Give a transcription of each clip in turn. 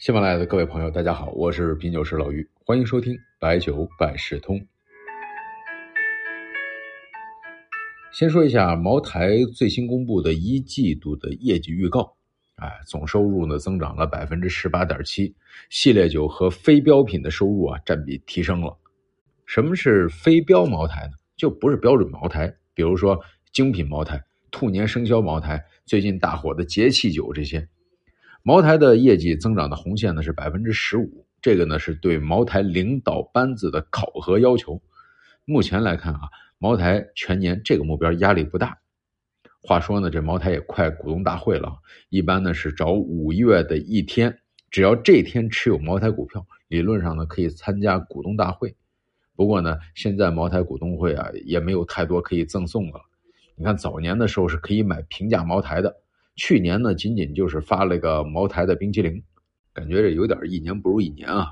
喜马拉雅的各位朋友，大家好，我是品酒师老于，欢迎收听白酒百事通。先说一下茅台最新公布的一季度的业绩预告，哎，总收入呢增长了百分之十八点七，系列酒和非标品的收入啊占比提升了。什么是非标茅台呢？就不是标准茅台，比如说精品茅台、兔年生肖茅台、最近大火的节气酒这些。茅台的业绩增长的红线呢是百分之十五，这个呢是对茅台领导班子的考核要求。目前来看啊。茅台全年这个目标压力不大。话说呢，这茅台也快股东大会了，一般呢是找五月的一天，只要这天持有茅台股票，理论上呢可以参加股东大会。不过呢，现在茅台股东会啊也没有太多可以赠送的了。你看早年的时候是可以买平价茅台的，去年呢仅仅就是发了个茅台的冰淇淋，感觉这有点一年不如一年啊，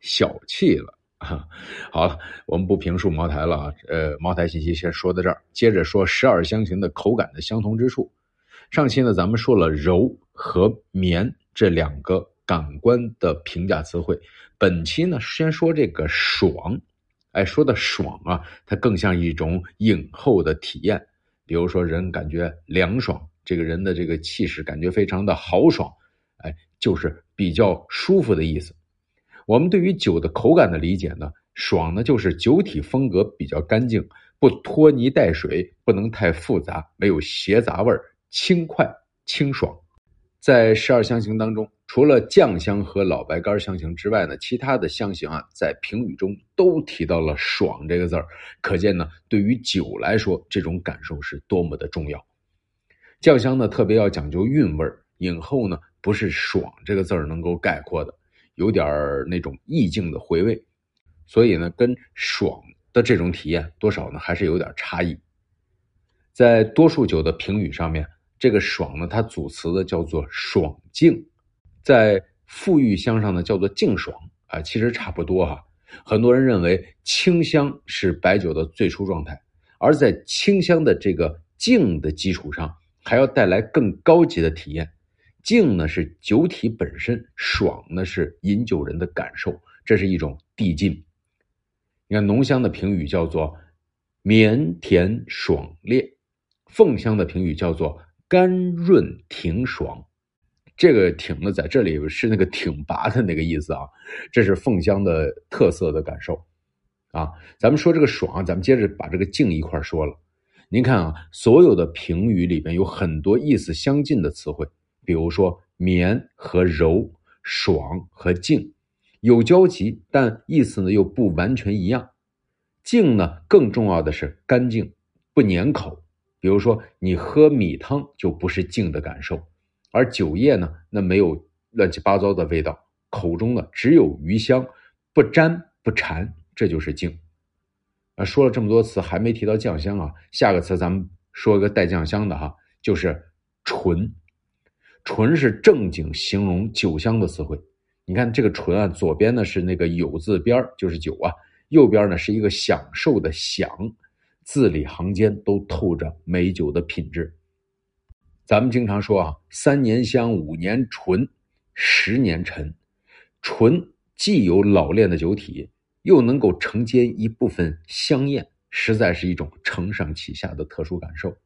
小气了。啊，好了，我们不评述茅台了啊。呃，茅台信息先说到这儿，接着说十二香型的口感的相同之处。上期呢，咱们说了柔和绵这两个感官的评价词汇，本期呢，先说这个爽。哎，说的爽啊，它更像一种饮后的体验。比如说，人感觉凉爽，这个人的这个气势感觉非常的豪爽，哎，就是比较舒服的意思。我们对于酒的口感的理解呢，爽呢就是酒体风格比较干净，不拖泥带水，不能太复杂，没有邪杂味儿，轻快清爽。在十二香型当中，除了酱香和老白干香型之外呢，其他的香型啊，在评语中都提到了“爽”这个字儿，可见呢，对于酒来说，这种感受是多么的重要。酱香呢，特别要讲究韵味儿，饮后呢，不是“爽”这个字儿能够概括的。有点儿那种意境的回味，所以呢，跟爽的这种体验多少呢还是有点差异。在多数酒的评语上面，这个爽呢，它组词的叫做爽净，在馥郁香上呢叫做净爽啊，其实差不多哈。很多人认为清香是白酒的最初状态，而在清香的这个净的基础上，还要带来更高级的体验。静呢是酒体本身，爽呢是饮酒人的感受，这是一种递进。你看浓香的评语叫做绵甜爽烈，凤香的评语叫做甘润挺爽。这个挺呢在这里是那个挺拔的那个意思啊，这是凤香的特色的感受啊。咱们说这个爽，咱们接着把这个静一块说了。您看啊，所有的评语里边有很多意思相近的词汇。比如说绵和柔，爽和静，有交集，但意思呢又不完全一样。静呢更重要的是干净，不粘口。比如说你喝米汤就不是静的感受，而酒液呢那没有乱七八糟的味道，口中呢只有余香，不粘不缠，这就是静。啊，说了这么多词还没提到酱香啊，下个词咱们说一个带酱香的哈，就是醇。醇是正经形容酒香的词汇，你看这个醇啊，左边呢是那个有字边就是酒啊；右边呢是一个享受的享，字里行间都透着美酒的品质。咱们经常说啊，三年香，五年醇，十年陈。醇既有老练的酒体，又能够承接一部分香艳，实在是一种承上启下的特殊感受。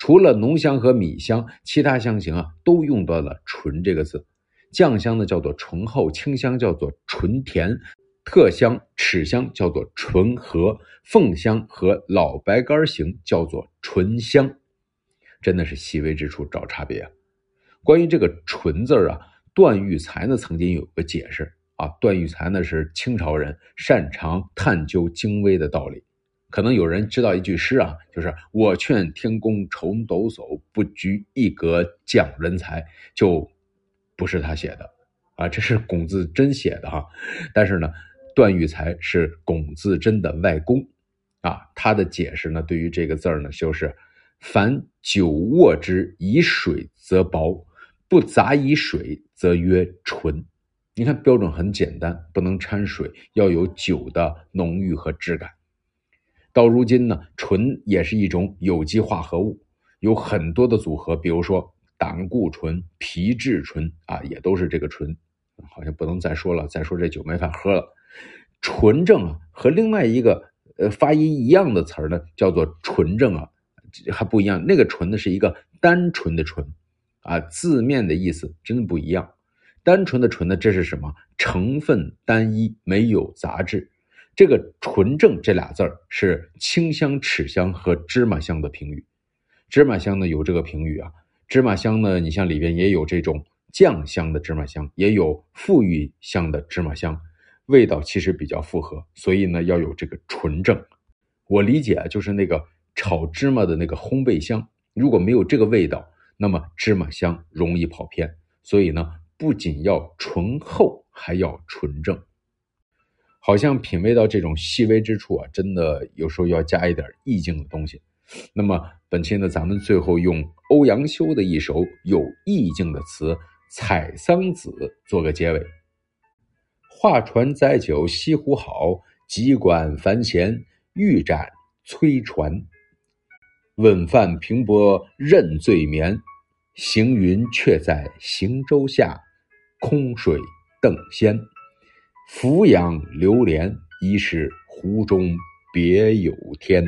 除了浓香和米香，其他香型啊都用到了“醇”这个字。酱香呢叫做醇厚，清香叫做醇甜，特香、齿香叫做醇和，凤香和老白干型叫做醇香。真的是细微之处找差别啊！关于这个“醇”字啊，段玉裁呢曾经有个解释啊。段玉裁呢是清朝人，擅长探究精微的道理。可能有人知道一句诗啊，就是“我劝天公重抖擞，不拘一格降人才”，就不是他写的啊，这是龚自珍写的哈。但是呢，段玉裁是龚自珍的外公啊，他的解释呢，对于这个字儿呢，就是“凡久卧之，以水则薄，不杂以水则曰纯”。你看标准很简单，不能掺水，要有酒的浓郁和质感。到如今呢，醇也是一种有机化合物，有很多的组合，比如说胆固醇、皮质醇啊，也都是这个醇。好像不能再说了，再说这酒没法喝了。纯正啊，和另外一个呃发音一样的词儿呢，叫做纯正啊，还不一样。那个纯呢是一个单纯的纯，啊，字面的意思真的不一样。单纯的纯呢，这是什么？成分单一，没有杂质。这个纯正这俩字儿是清香、齿香和芝麻香的评语。芝麻香呢有这个评语啊，芝麻香呢，你像里边也有这种酱香的芝麻香，也有馥郁香的芝麻香，味道其实比较复合，所以呢要有这个纯正。我理解啊，就是那个炒芝麻的那个烘焙香，如果没有这个味道，那么芝麻香容易跑偏。所以呢，不仅要醇厚，还要纯正。好像品味到这种细微之处啊，真的有时候要加一点意境的东西。那么本期呢，咱们最后用欧阳修的一首有意境的词《采桑子》做个结尾：画船载酒西湖好，急管繁弦欲展催船。问饭平波任醉眠，行云却在行舟下，空水邓仙。俯仰流连，疑是湖中别有天。